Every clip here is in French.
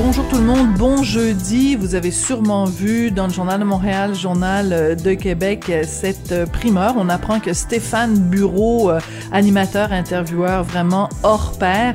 Bonjour tout le monde, bon jeudi. Vous avez sûrement vu dans le Journal de Montréal, Journal de Québec, cette primeur. On apprend que Stéphane Bureau, animateur, intervieweur vraiment hors pair,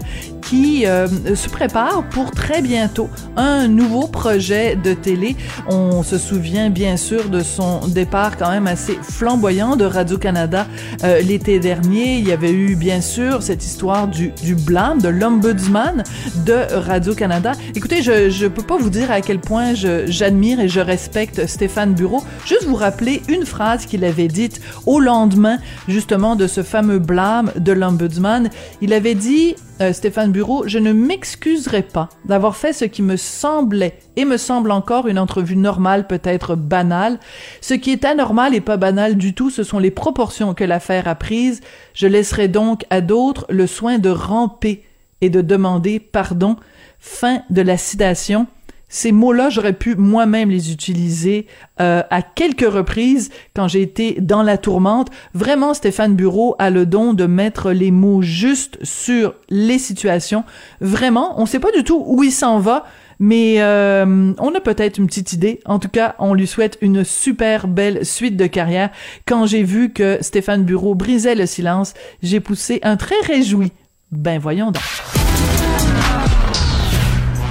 qui euh, se prépare pour très bientôt un nouveau projet de télé. On se souvient bien sûr de son départ quand même assez flamboyant de Radio-Canada euh, l'été dernier. Il y avait eu bien sûr cette histoire du, du blâme, de l'ombudsman de Radio-Canada. Écoutez, je je peux pas vous dire à quel point j'admire et je respecte Stéphane Bureau. Juste vous rappeler une phrase qu'il avait dite au lendemain justement de ce fameux blâme de l'ombudsman. Il avait dit euh, Stéphane Bureau, je ne m'excuserai pas d'avoir fait ce qui me semblait et me semble encore une entrevue normale, peut-être banale. Ce qui est anormal et pas banal du tout, ce sont les proportions que l'affaire a prises. Je laisserai donc à d'autres le soin de ramper et de demander pardon. Fin de la citation. Ces mots-là, j'aurais pu moi-même les utiliser euh, à quelques reprises quand j'ai été dans la tourmente. Vraiment, Stéphane Bureau a le don de mettre les mots justes sur les situations. Vraiment, on ne sait pas du tout où il s'en va, mais euh, on a peut-être une petite idée. En tout cas, on lui souhaite une super belle suite de carrière. Quand j'ai vu que Stéphane Bureau brisait le silence, j'ai poussé un très réjoui. Ben voyons donc.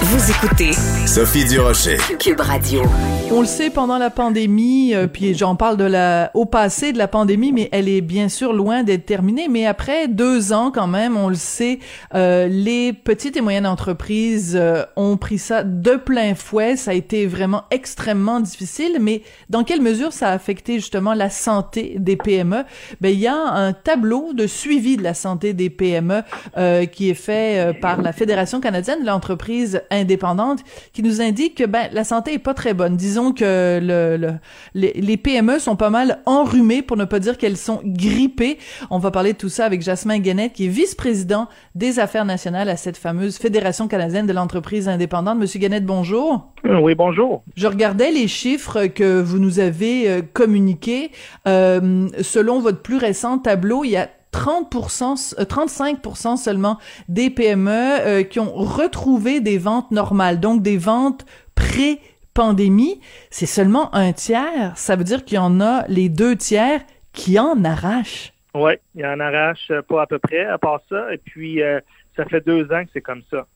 Vous écoutez Sophie Durocher. Cube Radio. On le sait pendant la pandémie, euh, puis j'en parle de la au passé de la pandémie, mais elle est bien sûr loin d'être terminée. Mais après deux ans quand même, on le sait, euh, les petites et moyennes entreprises euh, ont pris ça de plein fouet. Ça a été vraiment extrêmement difficile. Mais dans quelle mesure ça a affecté justement la santé des PME Ben il y a un tableau de suivi de la santé des PME qui est fait par la Fédération canadienne de l'entreprise indépendante qui nous indique que ben la santé est pas très bonne. Disons que le, les, PME sont pas mal enrhumées pour ne pas dire qu'elles sont grippées. On va parler de tout ça avec Jasmin Guenette qui est vice-président des affaires nationales à cette fameuse Fédération canadienne de l'entreprise indépendante. Monsieur Guenette, bonjour. Oui, bonjour. Je regardais les chiffres que vous nous avez euh, communiqués. Euh, selon votre plus récent tableau, il y a 30%, 35% euh, seulement des PME euh, qui ont retrouvé des ventes normales, donc des ventes pré-pandémie. C'est seulement un tiers. Ça veut dire qu'il y en a les deux tiers qui en arrachent. Oui, il en arrache pas à peu près, à part ça. Et puis, euh, ça fait deux ans que c'est comme ça.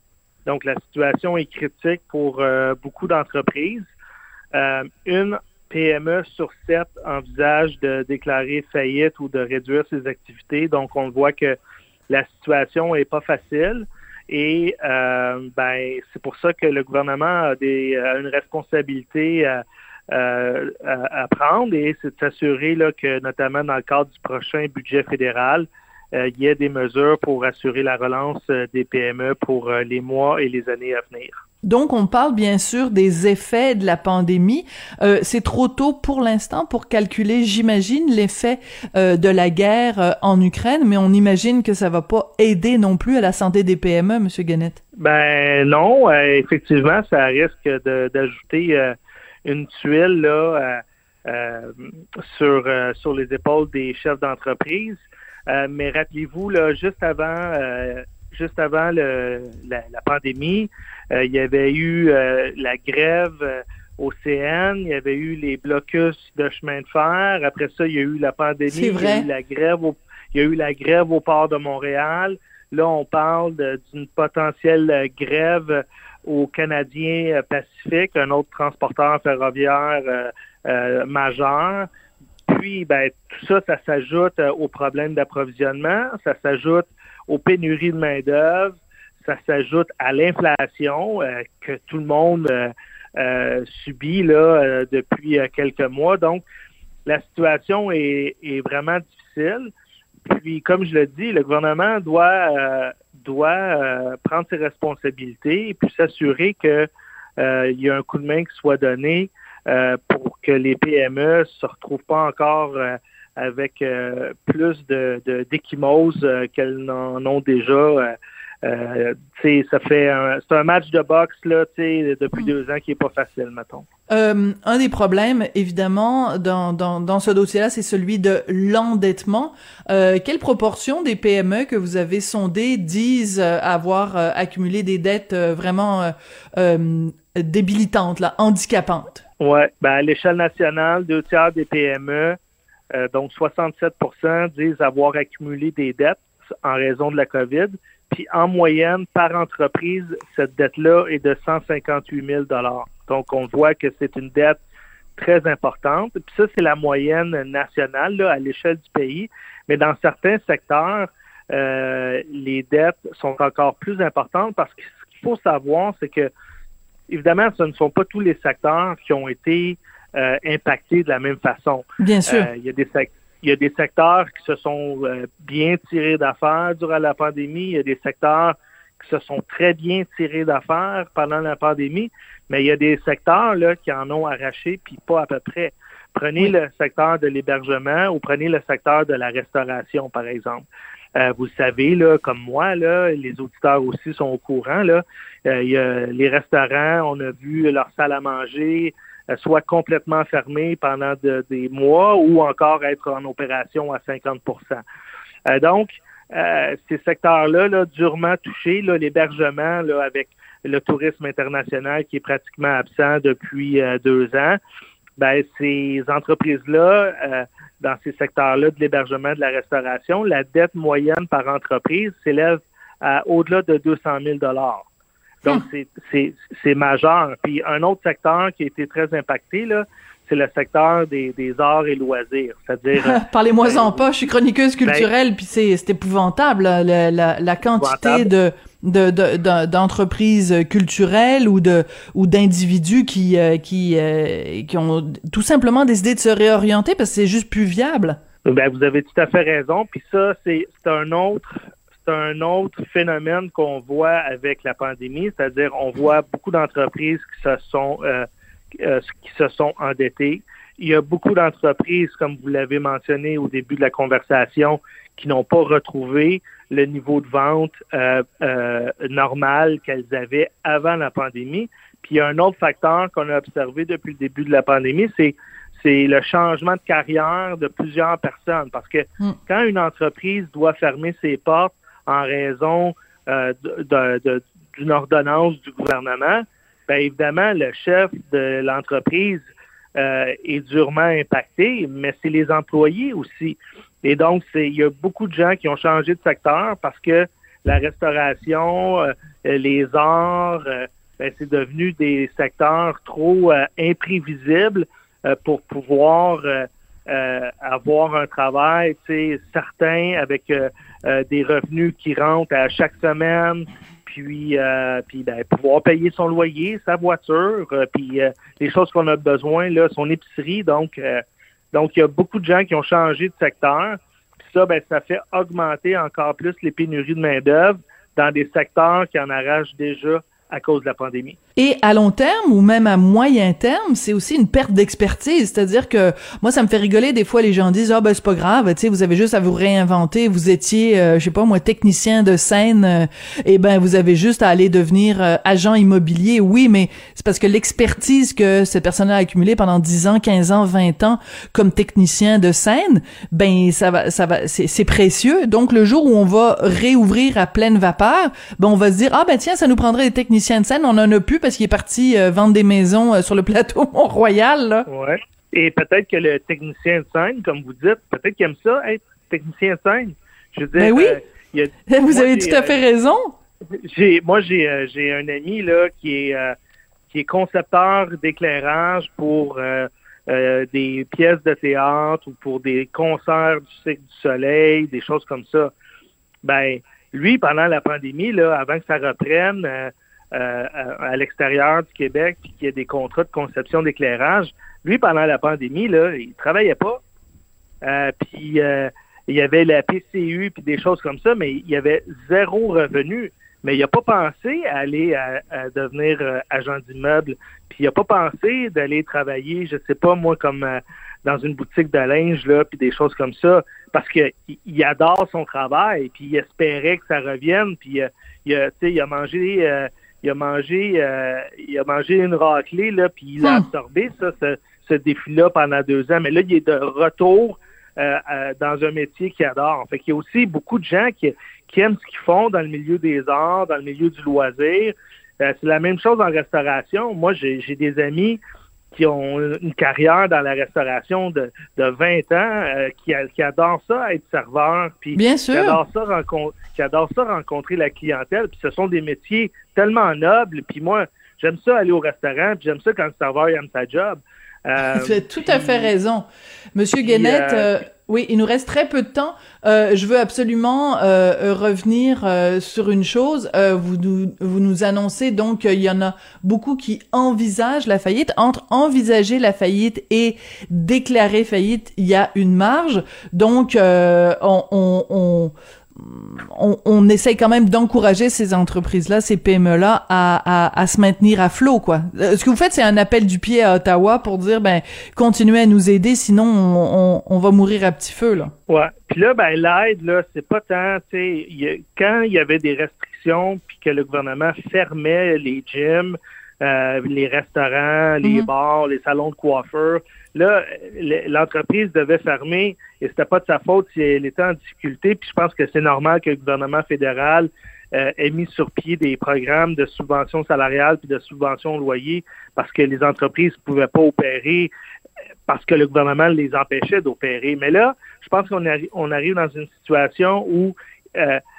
Donc, la situation est critique pour beaucoup d'entreprises. une PME sur sept envisage de déclarer faillite ou de réduire ses activités. Donc, on voit que la situation n'est pas facile. Et euh, ben, c'est pour ça que le gouvernement a, des, une responsabilité à, à, prendre et c'est de s'assurer que, notamment dans le cadre du prochain budget fédéral, euh, il y ait des mesures pour assurer la relance euh, des PME pour les mois et les années à venir. Donc, on parle bien sûr des effets de la pandémie. Euh, c'est trop tôt pour l'instant pour calculer, j'imagine, l'effet euh, de la guerre euh, en Ukraine, mais on imagine que ça va pas aider non plus à la santé des PME, Monsieur Gannett. Ben non, effectivement, ça risque d'ajouter une tuile là sur sur les épaules des chefs d'entreprise. mais rappelez-vous là, juste avant juste avant le, la, pandémie, euh, il y avait eu euh, la grève euh, au CN, il y avait eu les blocus de chemin de fer. Après ça, il y a eu la pandémie, il y a eu la grève au, il y a eu la grève au port de Montréal. Là, on parle d'une potentielle grève au Canadien Pacifique, un autre transporteur ferroviaire majeur. Puis, ben, tout ça, ça s'ajoute aux problèmes d'approvisionnement, ça s'ajoute aux pénuries de main-d'œuvre, ça s'ajoute à l'inflation que tout le monde euh, subit là, euh, depuis euh, quelques mois. Donc, la situation est, vraiment difficile. Puis, comme je le dis, le gouvernement doit, doit prendre ses responsabilités et puis s'assurer qu'il y a un coup de main qui soit donné pour que les PME se retrouvent pas encore avec plus de d'échymoses qu'elles n'en ont déjà euh, ça fait c'est un match de boxe là, depuis deux ans qui est pas facile, mettons. Euh, un des problèmes, évidemment, dans, dans, dans ce dossier-là, c'est celui de l'endettement. Euh, quelle proportion des PME que vous avez sondées disent avoir accumulé des dettes vraiment débilitantes, là, handicapantes? Ouais, ben à l'échelle nationale, deux tiers des PME, donc 67% disent avoir accumulé des dettes en raison de la COVID. Puis en moyenne, par entreprise, cette dette-là est de 158 000 Donc on voit que c'est une dette très importante. Puis ça, c'est la moyenne nationale à l'échelle du pays. Mais dans certains secteurs, euh, les dettes sont encore plus importantes parce que ce qu'il faut savoir, c'est que, évidemment, ce ne sont pas tous les secteurs qui ont été euh, impactés de la même façon. Bien sûr. Euh, il y a des secteurs il y a des secteurs qui se sont euh, bien tirés d'affaires durant la pandémie. Il y a des secteurs qui se sont très bien tirés d'affaires pendant la pandémie, mais il y a des secteurs là, qui en ont arraché, puis pas à peu près. Prenez le secteur de l'hébergement ou prenez le secteur de la restauration, par exemple. Euh, vous savez, là, comme moi, là, les auditeurs aussi sont au courant. Là, euh, il y a les restaurants, on a vu leur salle à manger, soit complètement fermé pendant des mois ou encore être en opération à 50% euh, Donc, euh, ces secteurs-là, là, durement touchés, l'hébergement avec le tourisme international qui est pratiquement absent depuis deux ans, ben, ces entreprises-là, dans ces secteurs-là de l'hébergement, de la restauration, la dette moyenne par entreprise s'élève à au-delà de 200 000 donc, c'est, c'est, majeur. Puis un autre secteur qui a été très impacté, là, c'est le secteur des, des arts et loisirs. C'est-à-dire. Parlez-moi-en ben, pas, je suis chroniqueuse ben, culturelle, puis c'est, c'est épouvantable, la, la, la quantité de de, de, d'entreprises culturelles ou de ou d'individus qui euh, qui euh, qui ont tout simplement décidé de se réorienter parce que c'est juste plus viable. Ben vous avez tout à fait raison. Puis ça c'est c'est un autre c'est un autre phénomène qu'on voit avec la pandémie, c'est-à-dire on voit beaucoup d'entreprises qui se sont euh, euh, qui se sont endettées. Il y a beaucoup d'entreprises, comme vous l'avez mentionné au début de la conversation, qui n'ont pas retrouvé le niveau de vente euh, normal qu'elles avaient avant la pandémie. Puis il y a un autre facteur qu'on a observé depuis le début de la pandémie, c'est c'est le changement de carrière de plusieurs personnes. Parce que hmm. quand une entreprise doit fermer ses portes en raison euh, d'une ordonnance du gouvernement, bien évidemment, le chef de l'entreprise euh, est durement impacté, mais c'est les employés aussi. Et donc, il y a beaucoup de gens qui ont changé de secteur parce que la restauration, euh, les arts, ben, c'est devenu des secteurs trop imprévisibles pour pouvoir avoir un travail certain avec euh, des revenus qui rentrent à chaque semaine, puis, euh, puis ben, pouvoir payer son loyer, sa voiture, euh, puis les choses qu'on a besoin, là, son épicerie. Donc, donc il y a beaucoup de gens qui ont changé de secteur. Puis ça, ben, ça fait augmenter encore plus les pénuries de main-d'œuvre dans des secteurs qui en arrachent déjà à cause de la pandémie. Et à long terme ou même à moyen terme, c'est aussi une perte d'expertise, c'est-à-dire que moi ça me fait rigoler des fois les gens disent "Ah ben c'est pas grave, tu sais vous avez juste à vous réinventer, vous étiez euh, je sais pas moi technicien de scène euh, et ben vous avez juste à aller devenir euh, agent immobilier." Oui, mais c'est parce que l'expertise que cette personne a accumulée pendant 10 ans, 15 ans, 20 ans comme technicien de scène, ben ça va ça va c'est précieux. Donc le jour où on va réouvrir à pleine vapeur, ben on va se dire "Ah ben tiens, ça nous prendrait des techniciens de scène, on en a plus parce qu'il est parti euh, vendre des maisons euh, sur le plateau Mont-Royal. Ouais. Et peut-être que le technicien de scène, comme vous dites, peut-être qu'il aime ça, être technicien de scène. Je veux dire, ben oui. Euh, Vous avez tout à fait raison. J'ai, moi, j'ai, j'ai un ami là qui est qui est concepteur d'éclairage pour des pièces de théâtre ou pour des concerts du cycle du soleil, des choses comme ça. Ben, lui, pendant la pandémie, là, avant que ça reprenne euh, euh, à, l'extérieur du Québec, puis qu'il y ait des contrats de conception d'éclairage, lui, pendant la pandémie, là, il travaillait pas. Euh, puis il y avait la PCU puis des choses comme ça, mais il y avait zéro revenu. Mais il n'a pas pensé à aller à, devenir agent d'immeuble. Puis il n'a pas pensé d'aller travailler, je sais pas moi, comme dans une boutique de linge, là, puis des choses comme ça, parce qu'il il adore son travail, puis il espérait que ça revienne, puis euh, il, a, il a mangé... Euh, il a mangé euh, il a mangé une raclée là puis il a hmm. absorbé ça ce, ce défi-là pendant deux ans. Mais là il est de retour dans un métier qu'il adore. Fait qu'il y a aussi beaucoup de gens qui, qui aiment ce qu'ils font dans le milieu des arts dans le milieu du loisir. C'est la même chose en restauration. Moi j'ai des amis qui ont une carrière dans la restauration de, de 20 ans, euh, qui, qui adorent ça être serveur, puis Bien sûr. Qui, adorent ça rencontrer, qui adorent ça rencontrer la clientèle, puis ce sont des métiers tellement nobles, puis moi, j'aime ça aller au restaurant, puis j'aime ça quand le serveur aime sa job. Euh, tu as tout à fait raison. Monsieur Guénette, euh, oui, il nous reste très peu de temps. Euh, je veux absolument euh, euh, revenir sur une chose. vous, nous, vous nous annoncez donc qu'il y en a beaucoup qui envisagent la faillite. Entre envisager la faillite et déclarer faillite, il y a une marge. Donc, on, on, on on, on, essaye quand même d'encourager ces entreprises-là, ces PME-là, à, à, se maintenir à flot, quoi. Euh, ce que vous faites, c'est un appel du pied à Ottawa pour dire, ben, continuez à nous aider, sinon on, on, va mourir à petit feu, là. Ouais. Puis là, ben, l'aide, là, c'est pas tant, tu sais, quand il y avait des restrictions, puis que le gouvernement fermait les gyms, euh, les restaurants, les mhm. bars, les salons de coiffeurs. Là, l'entreprise devait fermer et c'était pas de sa faute si elle était en difficulté. Puis je pense que c'est normal que le gouvernement fédéral euh, ait mis sur pied des programmes de subvention salariale puis de subvention au loyer parce que les entreprises ne pouvaient pas opérer euh, parce que le gouvernement les empêchait d'opérer. Mais là, je pense qu'on on arrive dans une situation où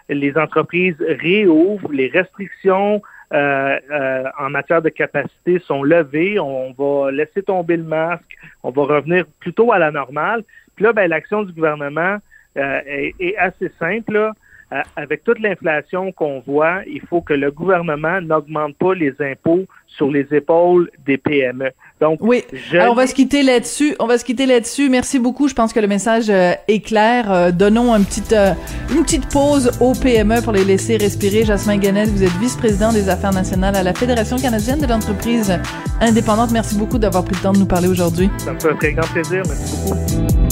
les entreprises réouvrent, les restrictions euh, euh, en matière de capacité sont levées. On va laisser tomber le masque. On va revenir plutôt à la normale. Puis là, ben, l'action du gouvernement euh, est, assez simple. avec toute l'inflation qu'on voit, il faut que le gouvernement n'augmente pas les impôts sur les épaules des PME. Donc, oui. Alors, on va se quitter là-dessus. On va se quitter là-dessus. Merci beaucoup. Je pense que le message euh, est clair. Euh, donnons euh, une petite pause aux PME pour les laisser respirer. Jasmin Ganel, vous êtes vice-président des affaires nationales à la Fédération canadienne de l'entreprise indépendante. Merci beaucoup d'avoir pris le temps de nous parler aujourd'hui. Ça me fait un très grand plaisir. Merci beaucoup.